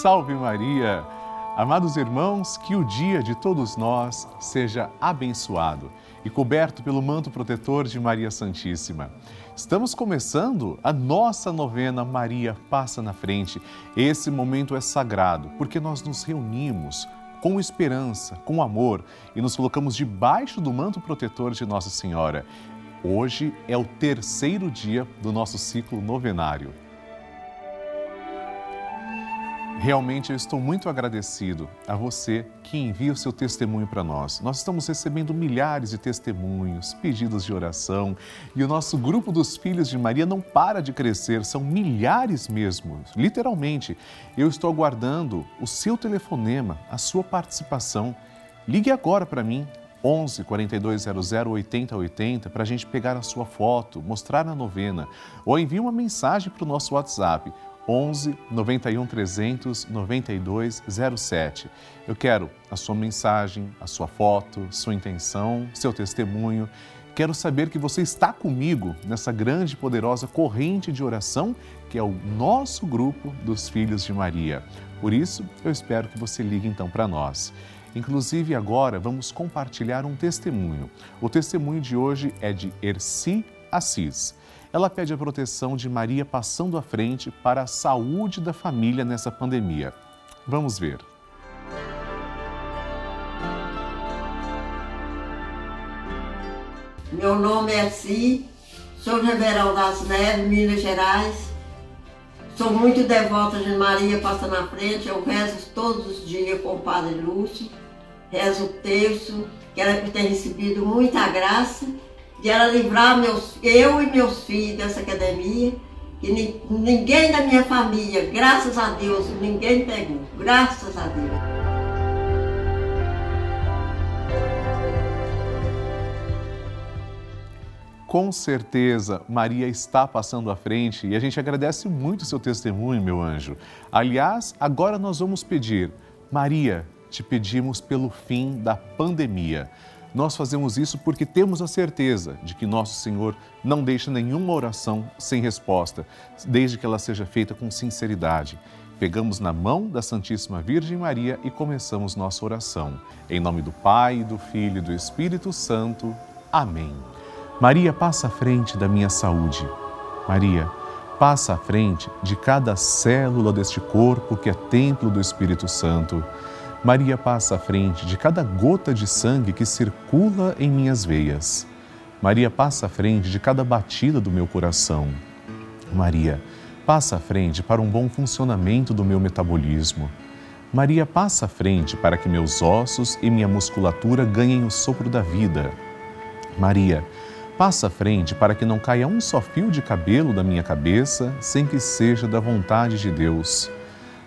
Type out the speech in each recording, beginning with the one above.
Salve Maria! Amados irmãos, que o dia de todos nós seja abençoado e coberto pelo manto protetor de Maria Santíssima. Estamos começando a nossa novena Maria Passa na Frente. Esse momento é sagrado porque nós nos reunimos com esperança, com amor e nos colocamos debaixo do manto protetor de Nossa Senhora. Hoje é o terceiro dia do nosso ciclo novenário. Realmente eu estou muito agradecido a você que envia o seu testemunho para nós. Nós estamos recebendo milhares de testemunhos, pedidos de oração e o nosso grupo dos Filhos de Maria não para de crescer, são milhares mesmo, literalmente. Eu estou aguardando o seu telefonema, a sua participação. Ligue agora para mim, 11 4200 8080 para a gente pegar a sua foto, mostrar na novena ou envie uma mensagem para o nosso WhatsApp 11 91 300 9207. Eu quero a sua mensagem, a sua foto, sua intenção, seu testemunho. Quero saber que você está comigo nessa grande e poderosa corrente de oração que é o nosso grupo dos Filhos de Maria. Por isso, eu espero que você ligue então para nós. Inclusive, agora vamos compartilhar um testemunho. O testemunho de hoje é de Erci Assis ela pede a proteção de Maria passando à frente para a saúde da família nessa pandemia. Vamos ver. Meu nome é Si, sou de das Neves, Minas Gerais. Sou muito devota de Maria Passa na Frente. Eu rezo todos os dias com o Padre Lúcio. Rezo o terço, que ela tem recebido muita graça de ela livrar meus, eu e meus filhos dessa academia, que ni, ninguém da minha família, graças a Deus, ninguém pegou, graças a Deus. Com certeza, Maria está passando à frente e a gente agradece muito o seu testemunho, meu anjo. Aliás, agora nós vamos pedir, Maria, te pedimos pelo fim da pandemia. Nós fazemos isso porque temos a certeza de que nosso Senhor não deixa nenhuma oração sem resposta, desde que ela seja feita com sinceridade. Pegamos na mão da Santíssima Virgem Maria e começamos nossa oração. Em nome do Pai, do Filho e do Espírito Santo. Amém. Maria passa à frente da minha saúde. Maria, passa à frente de cada célula deste corpo que é templo do Espírito Santo. Maria passa à frente de cada gota de sangue que circula em minhas veias. Maria passa à frente de cada batida do meu coração. Maria passa à frente para um bom funcionamento do meu metabolismo. Maria passa à frente para que meus ossos e minha musculatura ganhem o sopro da vida. Maria passa à frente para que não caia um só fio de cabelo da minha cabeça sem que seja da vontade de Deus.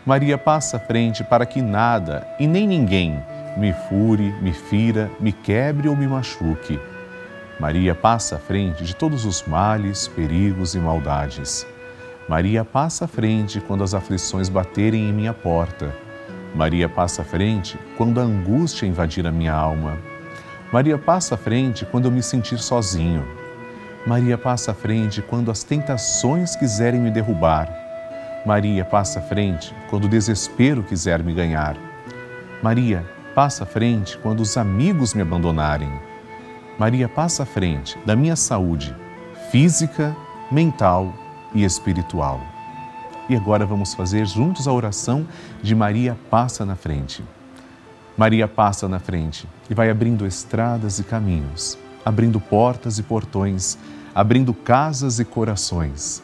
Maria passa à frente para que nada e nem ninguém me fure, me fira, me quebre ou me machuque. Maria passa à frente de todos os males, perigos e maldades. Maria passa à frente quando as aflições baterem em minha porta. Maria passa à frente quando a angústia invadir a minha alma. Maria passa à frente quando eu me sentir sozinho. Maria passa à frente quando as tentações quiserem me derrubar. Maria passa à frente quando o desespero quiser me ganhar. Maria passa à frente quando os amigos me abandonarem. Maria passa à frente da minha saúde física, mental e espiritual. E agora vamos fazer juntos a oração de Maria passa na frente. Maria passa na frente e vai abrindo estradas e caminhos, abrindo portas e portões, abrindo casas e corações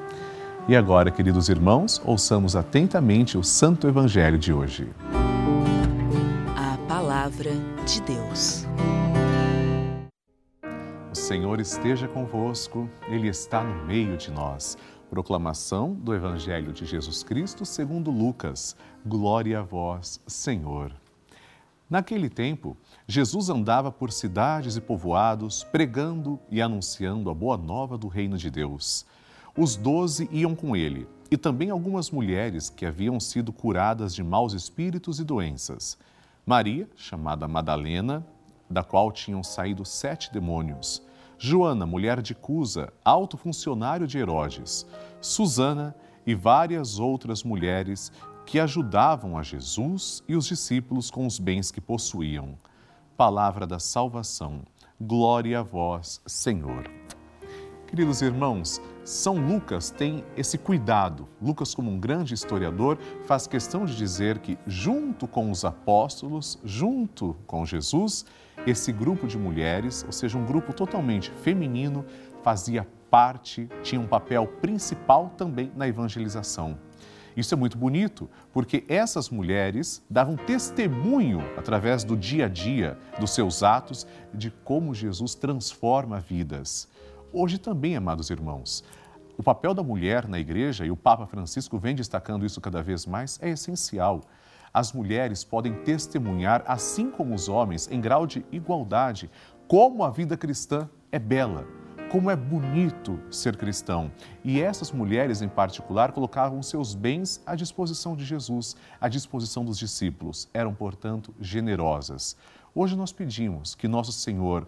E agora, queridos irmãos, ouçamos atentamente o Santo Evangelho de hoje. A Palavra de Deus. O Senhor esteja convosco, Ele está no meio de nós. Proclamação do Evangelho de Jesus Cristo segundo Lucas. Glória a vós, Senhor. Naquele tempo, Jesus andava por cidades e povoados, pregando e anunciando a boa nova do reino de Deus. Os doze iam com ele, e também algumas mulheres que haviam sido curadas de maus espíritos e doenças. Maria, chamada Madalena, da qual tinham saído sete demônios. Joana, mulher de Cusa, alto funcionário de Herodes. Susana e várias outras mulheres que ajudavam a Jesus e os discípulos com os bens que possuíam. Palavra da salvação. Glória a vós, Senhor. Queridos irmãos, São Lucas tem esse cuidado. Lucas, como um grande historiador, faz questão de dizer que, junto com os apóstolos, junto com Jesus, esse grupo de mulheres, ou seja, um grupo totalmente feminino, fazia parte, tinha um papel principal também na evangelização. Isso é muito bonito, porque essas mulheres davam testemunho, através do dia a dia, dos seus atos, de como Jesus transforma vidas. Hoje também, amados irmãos, o papel da mulher na igreja, e o Papa Francisco vem destacando isso cada vez mais, é essencial. As mulheres podem testemunhar, assim como os homens, em grau de igualdade, como a vida cristã é bela, como é bonito ser cristão. E essas mulheres, em particular, colocavam seus bens à disposição de Jesus, à disposição dos discípulos. Eram, portanto, generosas. Hoje nós pedimos que Nosso Senhor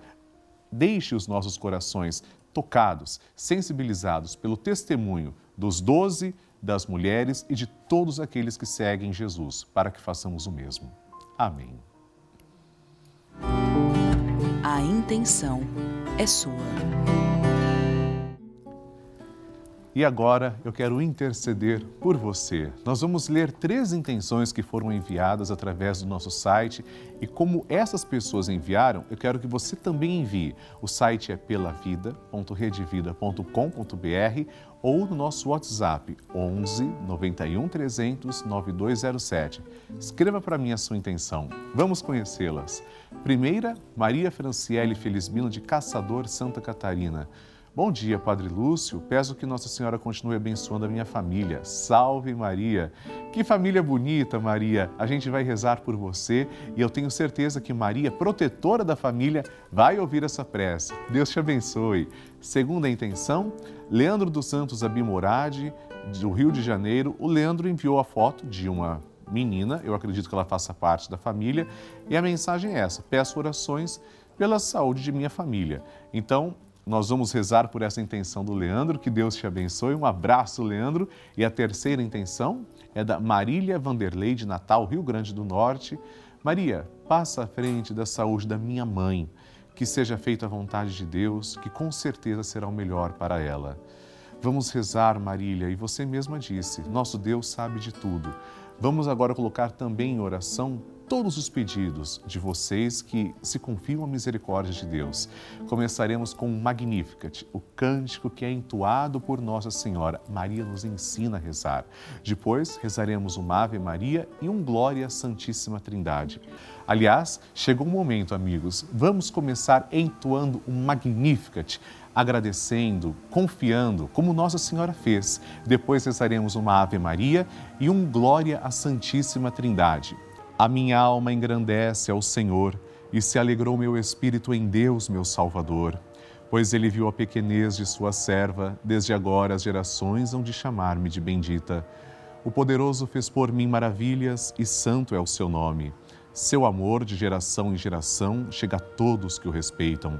deixe os nossos corações tocados, sensibilizados pelo testemunho dos doze, das mulheres e de todos aqueles que seguem Jesus, para que façamos o mesmo. Amém. A intenção é sua. E agora eu quero interceder por você. Nós vamos ler três intenções que foram enviadas através do nosso site e como essas pessoas enviaram, eu quero que você também envie. O site é pelavida.redevida.com.br ou no nosso WhatsApp 11 91 300 9207. Escreva para mim a sua intenção. Vamos conhecê-las. Primeira, Maria Franciele Felizmino de Caçador, Santa Catarina. Bom dia, Padre Lúcio. Peço que Nossa Senhora continue abençoando a minha família. Salve Maria! Que família bonita, Maria! A gente vai rezar por você e eu tenho certeza que Maria, protetora da família, vai ouvir essa prece. Deus te abençoe. Segunda intenção, Leandro dos Santos Abimorade, do Rio de Janeiro. O Leandro enviou a foto de uma menina, eu acredito que ela faça parte da família, e a mensagem é essa: peço orações pela saúde de minha família. Então, nós vamos rezar por essa intenção do Leandro, que Deus te abençoe. Um abraço, Leandro. E a terceira intenção é da Marília Vanderlei, de Natal, Rio Grande do Norte. Maria, passa à frente da saúde da minha mãe, que seja feita a vontade de Deus, que com certeza será o melhor para ela. Vamos rezar, Marília, e você mesma disse: nosso Deus sabe de tudo. Vamos agora colocar também em oração todos os pedidos de vocês que se confiam à misericórdia de Deus. Começaremos com o Magnificat, o cântico que é entoado por Nossa Senhora. Maria nos ensina a rezar. Depois, rezaremos uma Ave Maria e um Glória à Santíssima Trindade. Aliás, chegou o momento, amigos. Vamos começar entoando o Magnificat agradecendo, confiando, como Nossa Senhora fez. Depois rezaremos uma Ave Maria e um Glória à Santíssima Trindade. A minha alma engrandece ao Senhor e se alegrou meu espírito em Deus, meu Salvador, pois ele viu a pequenez de sua serva, desde agora as gerações hão de chamar-me de bendita. O poderoso fez por mim maravilhas e santo é o seu nome. Seu amor de geração em geração chega a todos que o respeitam.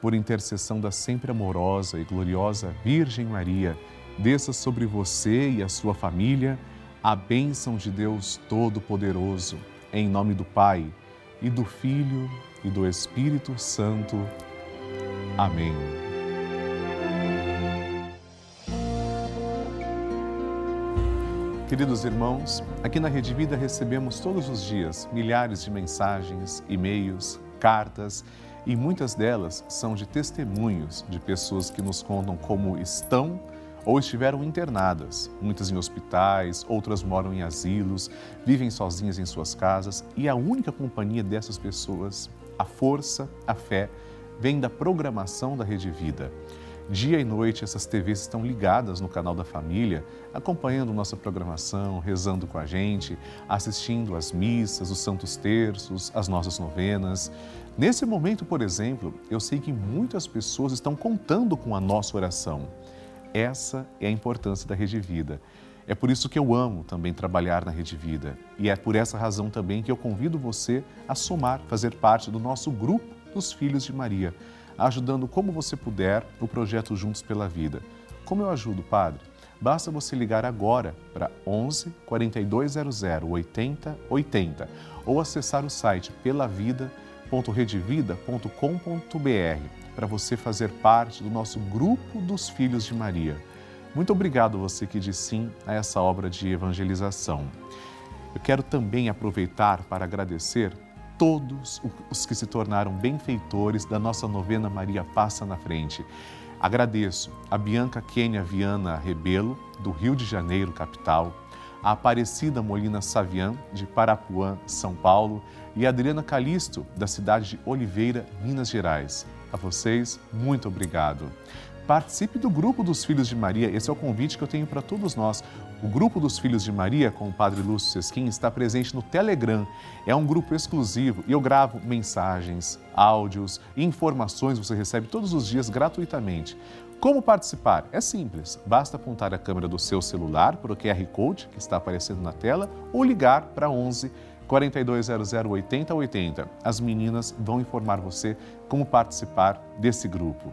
por intercessão da sempre amorosa e gloriosa Virgem Maria desça sobre você e a sua família a bênção de Deus Todo-Poderoso, em nome do Pai e do Filho e do Espírito Santo. Amém. Queridos irmãos, aqui na Rede Vida recebemos todos os dias milhares de mensagens, e-mails, cartas e muitas delas são de testemunhos de pessoas que nos contam como estão ou estiveram internadas, muitas em hospitais, outras moram em asilos, vivem sozinhas em suas casas e a única companhia dessas pessoas, a força, a fé, vem da programação da Rede Vida. Dia e noite essas TVs estão ligadas no canal da família, acompanhando nossa programação, rezando com a gente, assistindo às missas, os santos terços, as nossas novenas. Nesse momento, por exemplo, eu sei que muitas pessoas estão contando com a nossa oração. Essa é a importância da Rede Vida. É por isso que eu amo também trabalhar na Rede Vida. E é por essa razão também que eu convido você a somar, fazer parte do nosso grupo dos Filhos de Maria, ajudando como você puder o projeto Juntos pela Vida. Como eu ajudo, Padre? Basta você ligar agora para 11 4200 80 80 ou acessar o site pelavida.redevida.com.br para você fazer parte do nosso grupo dos Filhos de Maria. Muito obrigado você que diz sim a essa obra de evangelização. Eu quero também aproveitar para agradecer todos os que se tornaram benfeitores da nossa novena Maria Passa na Frente. Agradeço a Bianca Kênia Viana Rebelo, do Rio de Janeiro, capital, a Aparecida Molina Savian, de Parapuã, São Paulo, e a Adriana Calisto, da cidade de Oliveira, Minas Gerais. A vocês, muito obrigado. Participe do grupo dos Filhos de Maria. Esse é o convite que eu tenho para todos nós. O grupo dos Filhos de Maria, com o Padre Lúcio Sesquim, está presente no Telegram. É um grupo exclusivo e eu gravo mensagens, áudios, informações você recebe todos os dias gratuitamente. Como participar? É simples, basta apontar a câmera do seu celular para o QR Code que está aparecendo na tela ou ligar para 11 4200 8080. As meninas vão informar você como participar desse grupo.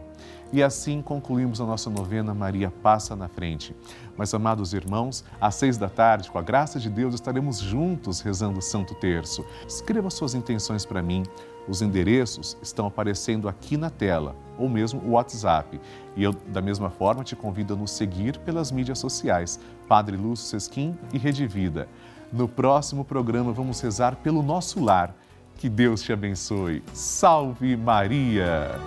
E assim concluímos a nossa novena Maria Passa na Frente. Mas, amados irmãos, às seis da tarde, com a graça de Deus, estaremos juntos rezando o Santo Terço. Escreva suas intenções para mim. Os endereços estão aparecendo aqui na tela, ou mesmo o WhatsApp. E eu, da mesma forma, te convido a nos seguir pelas mídias sociais, Padre Lúcio Sesquim e Rede Vida. No próximo programa, vamos rezar pelo nosso lar. Que Deus te abençoe. Salve Maria!